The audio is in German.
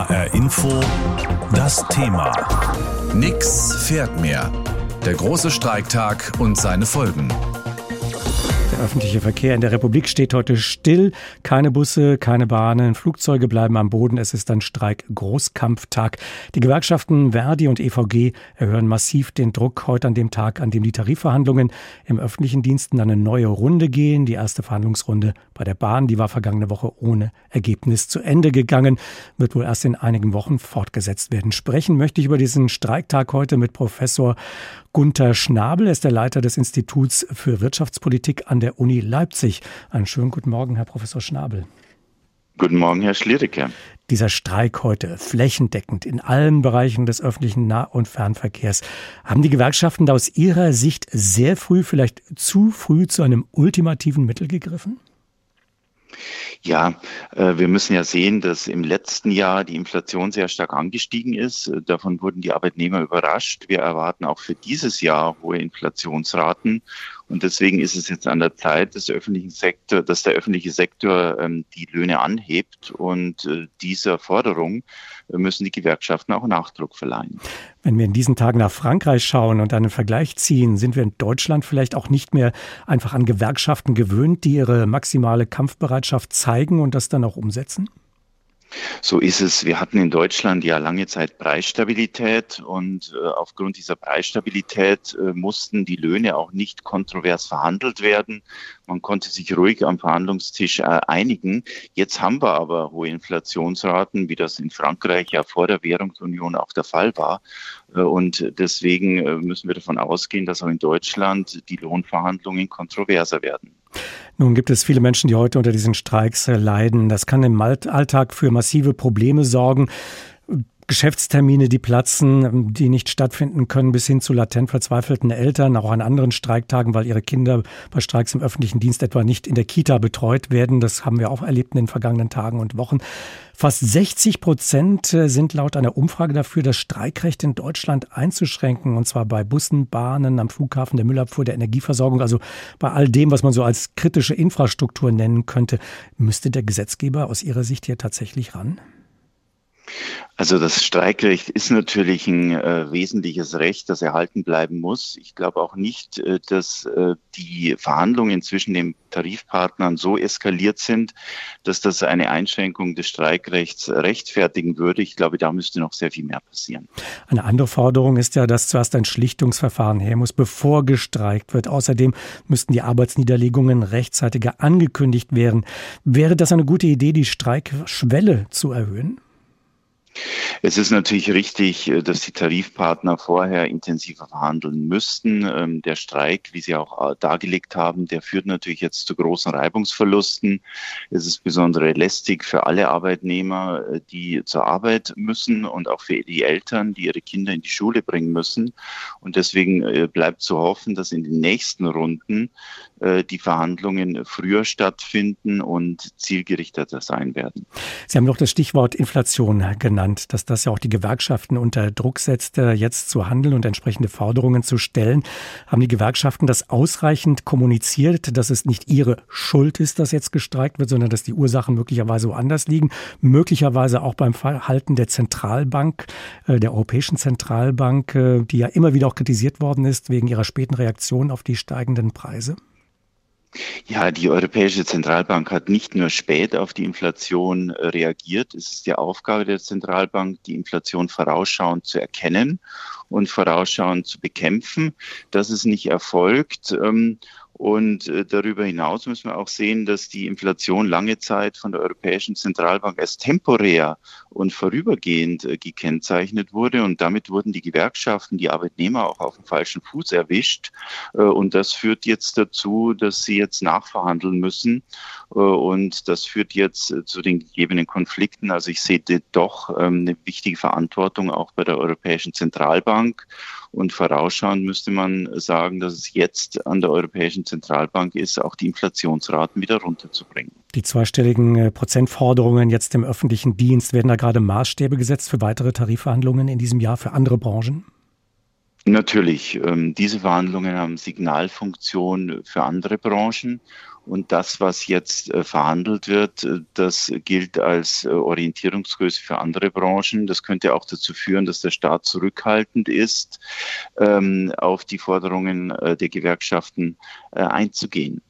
HR Info das Thema. Nix fährt mehr. Der große Streiktag und seine Folgen. Der öffentliche Verkehr in der Republik steht heute still. Keine Busse, keine Bahnen, Flugzeuge bleiben am Boden. Es ist ein Streik-Großkampftag. Die Gewerkschaften Verdi und EVG erhöhen massiv den Druck heute an dem Tag, an dem die Tarifverhandlungen im öffentlichen Diensten eine neue Runde gehen. Die erste Verhandlungsrunde bei der Bahn, die war vergangene Woche ohne Ergebnis zu Ende gegangen, wird wohl erst in einigen Wochen fortgesetzt werden. Sprechen möchte ich über diesen Streiktag heute mit Professor Gunther Schnabel. Er ist der Leiter des Instituts für Wirtschaftspolitik an der Uni Leipzig. Einen schönen guten Morgen, Herr Professor Schnabel. Guten Morgen, Herr Schliericke. Dieser Streik heute flächendeckend in allen Bereichen des öffentlichen Nah- und Fernverkehrs. Haben die Gewerkschaften da aus Ihrer Sicht sehr früh, vielleicht zu früh zu einem ultimativen Mittel gegriffen? Ja, äh, wir müssen ja sehen, dass im letzten Jahr die Inflation sehr stark angestiegen ist. Äh, davon wurden die Arbeitnehmer überrascht. Wir erwarten auch für dieses Jahr hohe Inflationsraten. Und deswegen ist es jetzt an der Zeit, dass der öffentliche Sektor, dass der öffentliche Sektor ähm, die Löhne anhebt. Und äh, dieser Forderung müssen die Gewerkschaften auch Nachdruck verleihen. Wenn wir in diesen Tagen nach Frankreich schauen und einen Vergleich ziehen, sind wir in Deutschland vielleicht auch nicht mehr einfach an Gewerkschaften gewöhnt, die ihre maximale Kampfbereitschaft zeigen und das dann auch umsetzen? So ist es. Wir hatten in Deutschland ja lange Zeit Preisstabilität und äh, aufgrund dieser Preisstabilität äh, mussten die Löhne auch nicht kontrovers verhandelt werden. Man konnte sich ruhig am Verhandlungstisch äh, einigen. Jetzt haben wir aber hohe Inflationsraten, wie das in Frankreich ja vor der Währungsunion auch der Fall war. Äh, und deswegen äh, müssen wir davon ausgehen, dass auch in Deutschland die Lohnverhandlungen kontroverser werden. Nun gibt es viele Menschen, die heute unter diesen Streiks leiden. Das kann im Alltag für massive Probleme sorgen. Geschäftstermine, die platzen, die nicht stattfinden können, bis hin zu latent verzweifelten Eltern, auch an anderen Streiktagen, weil ihre Kinder bei Streiks im öffentlichen Dienst etwa nicht in der Kita betreut werden. Das haben wir auch erlebt in den vergangenen Tagen und Wochen. Fast 60 Prozent äh, sind laut einer Umfrage dafür, das Streikrecht in Deutschland einzuschränken, und zwar bei Bussen, Bahnen, am Flughafen, der Müllabfuhr, der Energieversorgung, also bei all dem, was man so als kritische Infrastruktur nennen könnte. Müsste der Gesetzgeber aus Ihrer Sicht hier tatsächlich ran? Also das Streikrecht ist natürlich ein äh, wesentliches Recht, das erhalten bleiben muss. Ich glaube auch nicht, äh, dass äh, die Verhandlungen zwischen den Tarifpartnern so eskaliert sind, dass das eine Einschränkung des Streikrechts rechtfertigen würde. Ich glaube, da müsste noch sehr viel mehr passieren. Eine andere Forderung ist ja, dass zuerst ein Schlichtungsverfahren her muss, bevor gestreikt wird. Außerdem müssten die Arbeitsniederlegungen rechtzeitiger angekündigt werden. Wäre das eine gute Idee, die Streikschwelle zu erhöhen? Es ist natürlich richtig, äh, dass die Tarifpartner vorher intensiver verhandeln müssten. Ähm, der Streik, wie Sie auch äh, dargelegt haben, der führt natürlich jetzt zu großen Reibungsverlusten. Es ist besonders lästig für alle Arbeitnehmer, äh, die zur Arbeit müssen und auch für die Eltern, die ihre Kinder in die Schule bringen müssen. Und deswegen bleibt zu hoffen, dass in den nächsten Runden die Verhandlungen früher stattfinden und zielgerichteter sein werden. Sie haben noch das Stichwort Inflation genannt dass das ja auch die Gewerkschaften unter Druck setzt, jetzt zu handeln und entsprechende Forderungen zu stellen. Haben die Gewerkschaften das ausreichend kommuniziert, dass es nicht ihre Schuld ist, dass jetzt gestreikt wird, sondern dass die Ursachen möglicherweise woanders liegen? Möglicherweise auch beim Verhalten der Zentralbank, äh, der Europäischen Zentralbank, äh, die ja immer wieder auch kritisiert worden ist wegen ihrer späten Reaktion auf die steigenden Preise? Ja, die Europäische Zentralbank hat nicht nur spät auf die Inflation äh, reagiert. Es ist die Aufgabe der Zentralbank, die Inflation vorausschauend zu erkennen und vorausschauend zu bekämpfen. Das ist nicht erfolgt. Und äh, darüber hinaus müssen wir auch sehen, dass die Inflation lange Zeit von der Europäischen Zentralbank als temporär und vorübergehend äh, gekennzeichnet wurde. Und damit wurden die Gewerkschaften, die Arbeitnehmer auch auf dem falschen Fuß erwischt. Äh, und das führt jetzt dazu, dass sie jetzt nachverhandeln müssen. Und das führt jetzt zu den gegebenen Konflikten. Also ich sehe doch ähm, eine wichtige Verantwortung auch bei der Europäischen Zentralbank. Und vorausschauend müsste man sagen, dass es jetzt an der Europäischen Zentralbank ist, auch die Inflationsraten wieder runterzubringen. Die zweistelligen äh, Prozentforderungen jetzt im öffentlichen Dienst, werden da gerade Maßstäbe gesetzt für weitere Tarifverhandlungen in diesem Jahr für andere Branchen? Natürlich. Ähm, diese Verhandlungen haben Signalfunktion für andere Branchen. Und das, was jetzt äh, verhandelt wird, äh, das gilt als äh, Orientierungsgröße für andere Branchen. Das könnte auch dazu führen, dass der Staat zurückhaltend ist, ähm, auf die Forderungen der Gewerkschaften einzugehen.